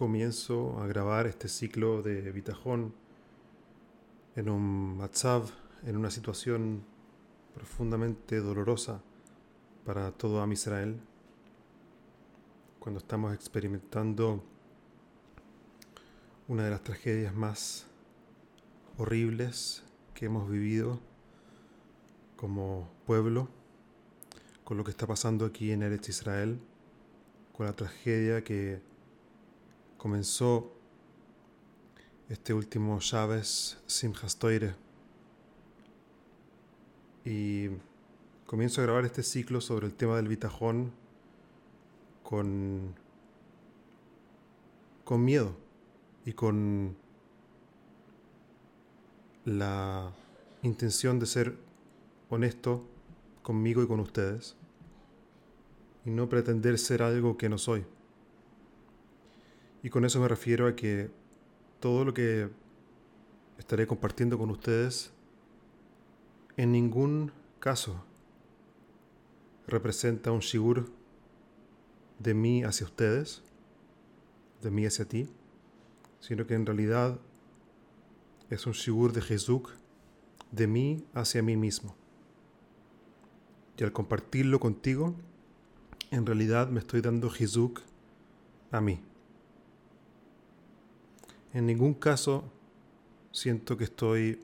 comienzo a grabar este ciclo de Bitajón en un matzav, en una situación profundamente dolorosa para todo Am Israel, cuando estamos experimentando una de las tragedias más horribles que hemos vivido como pueblo, con lo que está pasando aquí en Eretz Israel, con la tragedia que comenzó este último Chávez Simchas Toire. Y comienzo a grabar este ciclo sobre el tema del bitajón con, con miedo y con la intención de ser honesto conmigo y con ustedes y no pretender ser algo que no soy. Y con eso me refiero a que todo lo que estaré compartiendo con ustedes en ningún caso representa un shigur de mí hacia ustedes, de mí hacia ti, sino que en realidad es un shigur de Jesús de mí hacia mí mismo. Y al compartirlo contigo, en realidad me estoy dando Jesús a mí. En ningún caso siento que estoy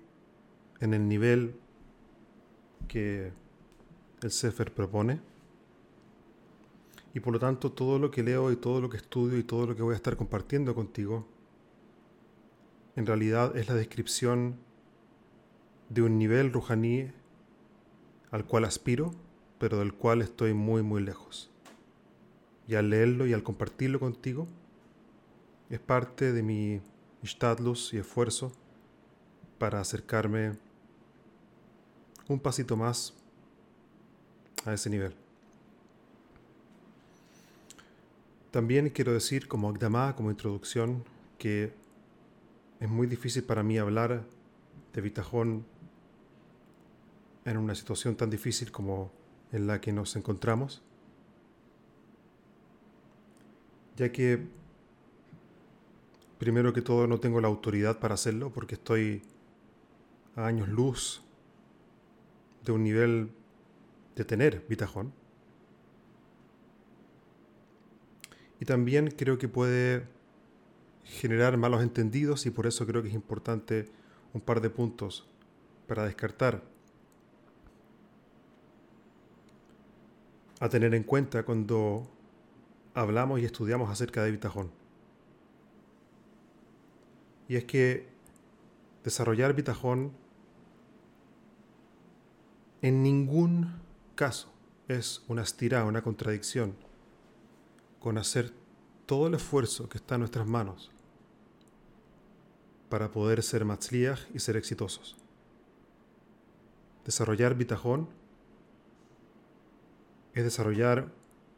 en el nivel que el Sefer propone. Y por lo tanto todo lo que leo y todo lo que estudio y todo lo que voy a estar compartiendo contigo, en realidad es la descripción de un nivel rujaní al cual aspiro, pero del cual estoy muy muy lejos. Y al leerlo y al compartirlo contigo, es parte de mi Ishtadlus y esfuerzo para acercarme un pasito más a ese nivel. También quiero decir como Agdamá, como introducción, que es muy difícil para mí hablar de Bitajón en una situación tan difícil como en la que nos encontramos, ya que Primero que todo no tengo la autoridad para hacerlo porque estoy a años luz de un nivel de tener bitajón. Y también creo que puede generar malos entendidos y por eso creo que es importante un par de puntos para descartar. A tener en cuenta cuando hablamos y estudiamos acerca de bitajón. Y es que desarrollar bitajón en ningún caso es una estirada, una contradicción con hacer todo el esfuerzo que está en nuestras manos para poder ser matzliach y ser exitosos. Desarrollar bitajón es desarrollar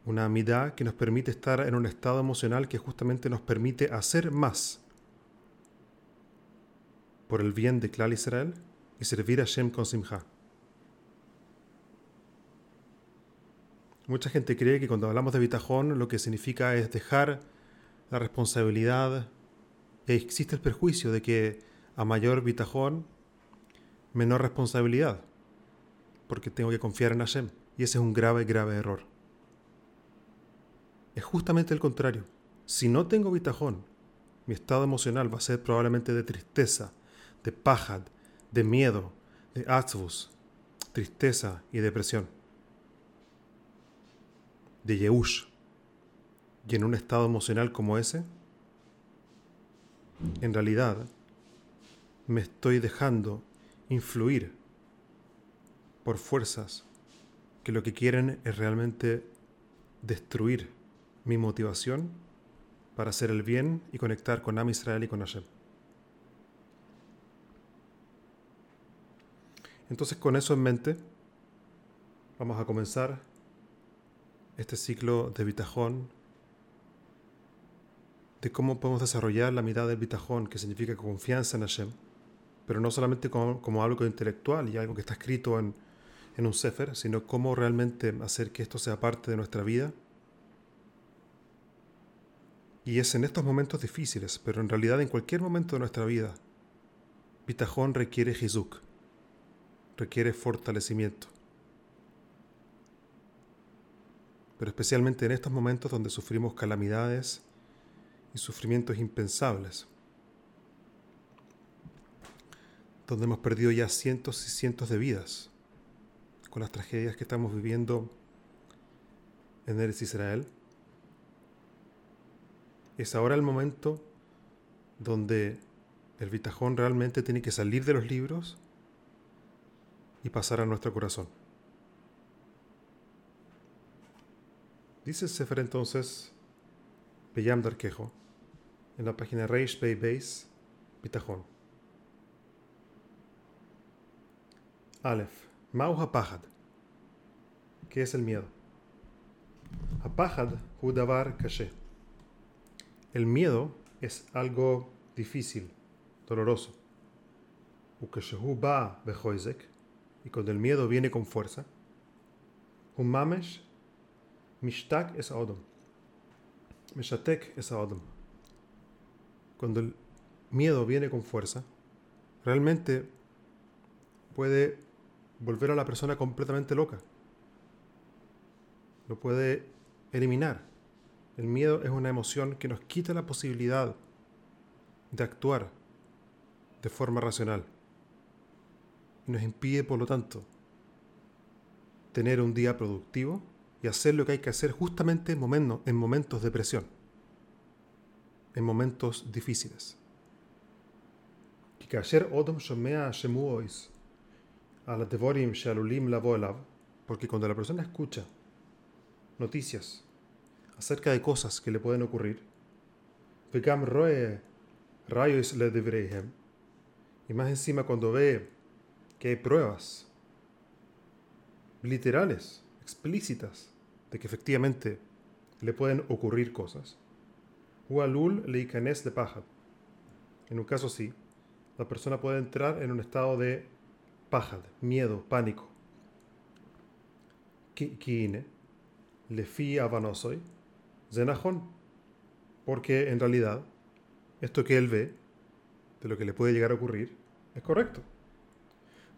una amidad que nos permite estar en un estado emocional que justamente nos permite hacer más por el bien de Klal Israel y servir a Shem con Simha. Mucha gente cree que cuando hablamos de bitajón lo que significa es dejar la responsabilidad e existe el perjuicio de que a mayor bitajón, menor responsabilidad, porque tengo que confiar en Hashem. Y ese es un grave, grave error. Es justamente el contrario. Si no tengo bitajón, mi estado emocional va a ser probablemente de tristeza, de pajad, de miedo, de atzvus, tristeza y depresión, de yeush. Y en un estado emocional como ese, en realidad me estoy dejando influir por fuerzas que lo que quieren es realmente destruir mi motivación para hacer el bien y conectar con Am Israel y con Hashem. Entonces con eso en mente, vamos a comenzar este ciclo de bitajón, de cómo podemos desarrollar la mitad del bitajón, que significa confianza en Hashem, pero no solamente como, algo intelectual y algo que está escrito en, en un sefer, sino cómo realmente hacer que esto sea parte de nuestra vida. Y es en estos momentos difíciles, pero en realidad en cualquier momento de nuestra vida, Pitajón requiere Hizuk, requiere fortalecimiento. Pero especialmente en estos momentos donde sufrimos calamidades y sufrimientos impensables, donde hemos perdido ya cientos y cientos de vidas con las tragedias que estamos viviendo en Eres Israel. Es ahora el momento donde el bitajón realmente tiene que salir de los libros y pasar a nuestro corazón. Dice Sefer entonces, Beyam Darkejo, en la página Reish Bey Beis, Bitajón. Aleph, Mau HaPahad. ¿Qué es el miedo? HaPahad Hudavar Kashe. El miedo es algo difícil, doloroso. Ukeshehu ba behoizek. Y cuando el miedo viene con fuerza. Humamesh mishtak es odom. Meshatek es odom. Cuando el miedo viene con fuerza, realmente puede volver a la persona completamente loca. Lo puede eliminar. El miedo es una emoción que nos quita la posibilidad de actuar de forma racional. Nos impide, por lo tanto, tener un día productivo y hacer lo que hay que hacer justamente en momentos, en momentos de presión, en momentos difíciles. Porque cuando la persona escucha noticias acerca de cosas que le pueden ocurrir, y más encima cuando ve que hay pruebas literales, explícitas, de que efectivamente le pueden ocurrir cosas, Hualul leikanes de paja. En un caso así, la persona puede entrar en un estado de pajad, miedo, pánico. Kiine, le fi avanosoy, zenajón, porque en realidad esto que él ve, de lo que le puede llegar a ocurrir, es correcto.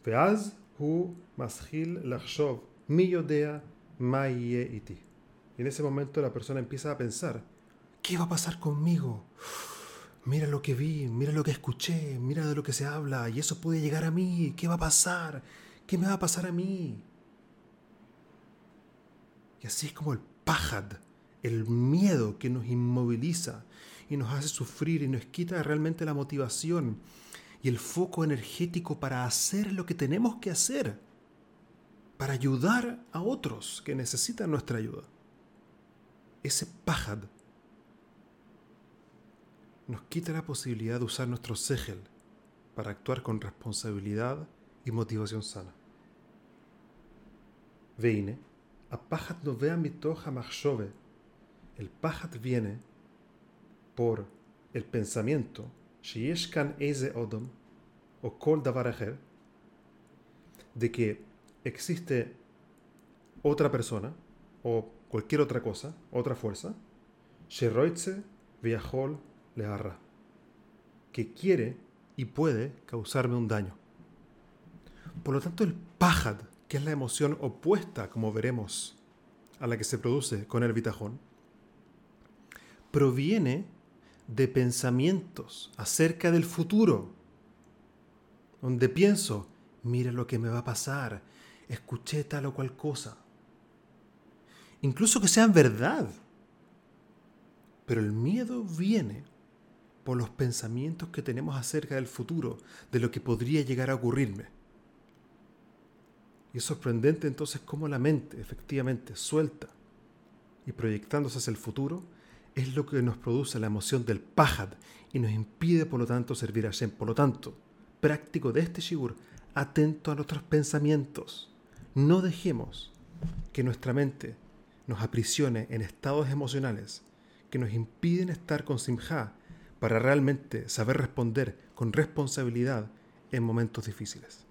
Veaz hu maschil lachshov mi yodea iti. Y en ese momento la persona empieza a pensar, ¿qué va a pasar conmigo? Mira lo que vi, mira lo que escuché, mira de lo que se habla, y eso puede llegar a mí, ¿qué va a pasar? ¿Qué me va a pasar a mí? Y así es como el pajad, el miedo que nos inmoviliza y nos hace sufrir y nos quita realmente la motivación y el foco energético para hacer lo que tenemos que hacer, para ayudar a otros que necesitan nuestra ayuda. Ese pajad nos quita la posibilidad de usar nuestro segel para actuar con responsabilidad y motivación sana. Veine, a pajat no vea mi toja El pajat viene por el pensamiento, de que existe otra persona o cualquier otra cosa, otra fuerza, que quiere y puede causarme un daño. Por lo tanto, el pajad, que es la emoción opuesta, como veremos, a la que se produce con el bitajón, proviene de pensamientos acerca del futuro, donde pienso, mira lo que me va a pasar, escuché tal o cual cosa. Incluso que sean verdad. Pero el miedo viene por los pensamientos que tenemos acerca del futuro, de lo que podría llegar a ocurrirme. Y es sorprendente entonces cómo la mente, efectivamente, suelta y proyectándose hacia el futuro, es lo que nos produce la emoción del pajad y nos impide, por lo tanto, servir a Shem. Por lo tanto, práctico de este shigur, atento a nuestros pensamientos. No dejemos que nuestra mente nos aprisione en estados emocionales que nos impiden estar con Simha para realmente saber responder con responsabilidad en momentos difíciles.